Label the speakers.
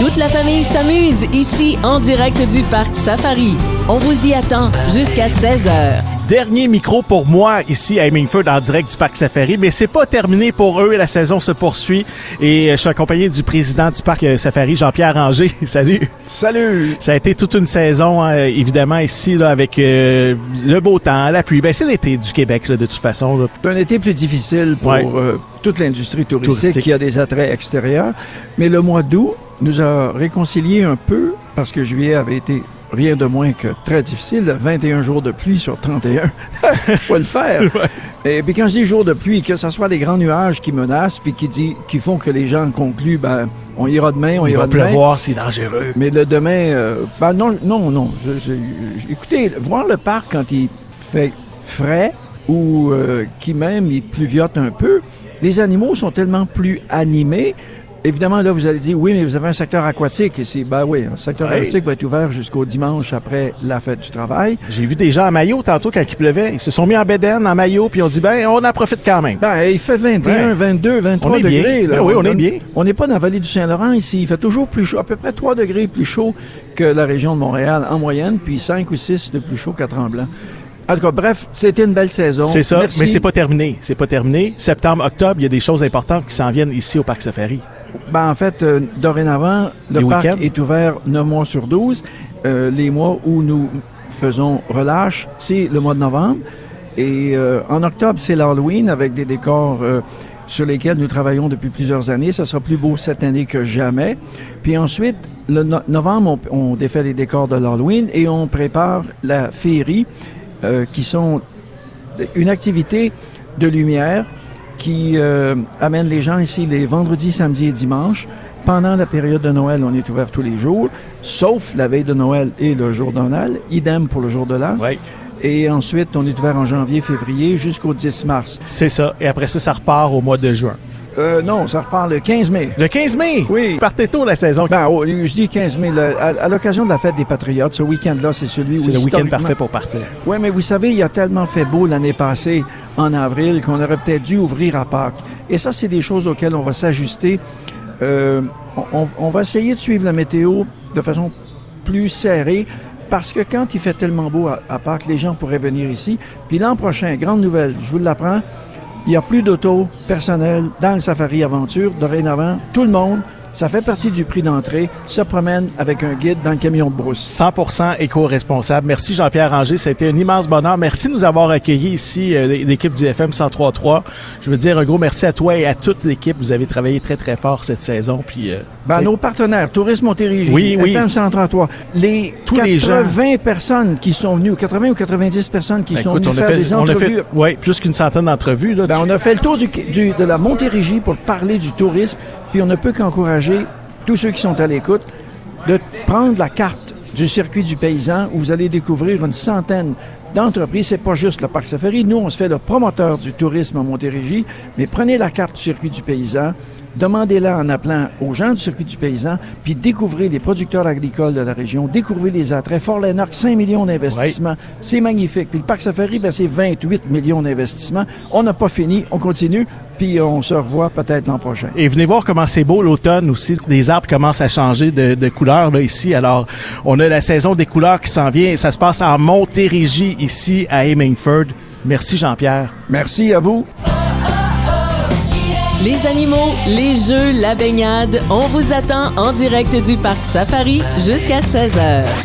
Speaker 1: Toute la famille s'amuse ici en direct du parc Safari. On vous y attend jusqu'à 16h.
Speaker 2: Dernier micro pour moi ici à Hemingford en direct du parc Safari, mais c'est pas terminé pour eux et la saison se poursuit. Et je suis accompagné du président du parc euh, Safari, Jean-Pierre Ranger. Salut.
Speaker 3: Salut.
Speaker 2: Ça a été toute une saison, hein, évidemment ici là, avec euh, le beau temps, la pluie. Ben c'est l'été du Québec là, de toute façon.
Speaker 3: C'est un été plus difficile pour
Speaker 2: Ouais.
Speaker 3: euh, toute l'industrie touristique,
Speaker 2: Touristique.
Speaker 3: qui a des attraits extérieurs. Mais le mois d'août nous a réconciliés un peu parce que juillet avait été rien de moins que très difficile. 21 jours de pluie sur 31. faut le faire. Et puis quand je dis jours de pluie, que ce soit des grands nuages qui menacent puis qui, dit, qui font que les gens concluent, ben, on ira demain, on
Speaker 2: Il
Speaker 3: ira
Speaker 2: va
Speaker 3: demain.
Speaker 2: pleuvoir, c'est dangereux.
Speaker 3: Mais le demain, euh, ben non, non, non. Je- écoutez, voir le parc quand il fait frais ou euh, qui même il pluviote un peu, les animaux sont tellement plus animés. Évidemment, là, vous allez dire, oui, mais vous avez un secteur aquatique. C'est, ben oui, un secteur aquatique va être ouvert jusqu'au dimanche après la fête du travail.
Speaker 2: J'ai vu des gens en maillot tantôt quand il pleuvait. Ils se sont mis en bédaine, en maillot, puis on dit ben on en profite quand même.
Speaker 3: Ben, il fait 21,
Speaker 2: Ouais.
Speaker 3: 22, 23
Speaker 2: On est bien.
Speaker 3: degrés.
Speaker 2: Ben oui, on est bien.
Speaker 3: On n'est pas dans la vallée du Saint-Laurent ici. Il fait toujours plus chaud, à peu près 3 degrés plus chaud que la région de Montréal en moyenne, puis 5 ou 6 de plus chaud qu'à Tremblant. En tout cas, bref, c'était une belle saison.
Speaker 2: C'est ça,
Speaker 3: Merci.
Speaker 2: mais c'est pas terminé. C'est pas terminé. Septembre, octobre, il y a des choses importantes qui s'en viennent ici au parc Safari.
Speaker 3: Ben, en fait, euh, dorénavant, le
Speaker 2: Les
Speaker 3: parc est ouvert 9 mois sur 12. Euh, les mois où nous faisons relâche, c'est le mois de novembre. Et euh, en octobre, c'est l'Halloween avec des décors euh, sur lesquels nous travaillons depuis plusieurs années. Ça sera plus beau cette année que jamais. Puis ensuite, le no- novembre, on, on défait les décors de l'Halloween et on prépare la féerie, euh, qui sont une activité de lumière qui euh, amène les gens ici les vendredis, samedis et dimanches. Pendant la période de Noël, on est ouvert tous les jours, sauf la veille de Noël et le jour de Noël. Idem pour le jour de l'an.
Speaker 2: Oui.
Speaker 3: Et ensuite, on est ouvert en janvier, février jusqu'au 10 mars.
Speaker 2: C'est ça. Et après ça, ça repart au mois de juin.
Speaker 3: Euh, non, ça repart le 15 mai.
Speaker 2: Le 15 mai!
Speaker 3: Oui.
Speaker 2: Partez tôt la saison.
Speaker 3: Ben, oh, je dis 15 mai. le- à à l'occasion de la fête des Patriotes, ce week-end-là, c'est celui où
Speaker 2: C'est le week-end parfait pour partir.
Speaker 3: Oui, mais vous savez, il a tellement fait beau l'année passée, en avril, qu'on aurait peut-être dû ouvrir à Pâques. Et ça, c'est des choses auxquelles on va s'ajuster. Euh, on va essayer de suivre la météo de façon plus serrée, parce que quand il fait tellement beau à, à Pâques, les gens pourraient venir ici. Puis l'an prochain, grande nouvelle, je vous l'apprends, il n'y a plus d'auto personnel dans le Safari Aventure. Dorénavant, tout le monde, ça fait partie du prix d'entrée, se promène avec un guide dans le camion de brousse.
Speaker 2: 100% éco-responsable. Merci Jean-Pierre Ranger, ça a été un immense bonheur. Merci de nous avoir accueillis ici, euh, l'équipe du FM 103.3. Je veux dire un gros merci à toi et à toute l'équipe. Vous avez travaillé très très fort cette saison. Puis, euh,
Speaker 3: Ben, nos partenaires, Tourisme Montérégie,
Speaker 2: Oui, oui.
Speaker 3: FM 133, les
Speaker 2: Tous les
Speaker 3: 80 personnes qui sont venues, 80 ou 90 personnes qui
Speaker 2: ben,
Speaker 3: sont
Speaker 2: écoute,
Speaker 3: venues
Speaker 2: on a
Speaker 3: faire
Speaker 2: fait,
Speaker 3: des
Speaker 2: on
Speaker 3: entrevues.
Speaker 2: ouais, plus qu'une centaine d'entrevues. Là,
Speaker 3: Ben,
Speaker 2: Tu-
Speaker 3: on a fait le tour du, du- de la Montérégie pour parler du tourisme, puis on ne peut qu'encourager tous ceux qui sont à l'écoute de prendre la carte du circuit du paysan où vous allez découvrir une centaine d'entreprises. C'est pas juste le parc safari. Nous, on se fait le promoteur du tourisme à Montérégie, mais prenez la carte du circuit du paysan. Demandez-la en appelant aux gens du circuit du paysan, puis découvrez les producteurs agricoles de la région, découvrez les attraits. Fort Lennox, 5 millions d'investissements. C'est magnifique. Puis le parc safari, ben, c'est 28 millions d'investissements. On n'a pas fini, on continue, puis on se revoit peut-être l'an prochain.
Speaker 2: Et venez voir comment c'est beau l'automne aussi. Les arbres commencent à changer de, de couleur là, ici. Alors, on a la saison des couleurs qui s'en vient. Ça se passe en Montérégie ici à Hemingford. Merci Jean-Pierre.
Speaker 3: Merci à vous.
Speaker 1: Les animaux, les jeux, la baignade, on vous attend en direct du parc Safari jusqu'à 16h.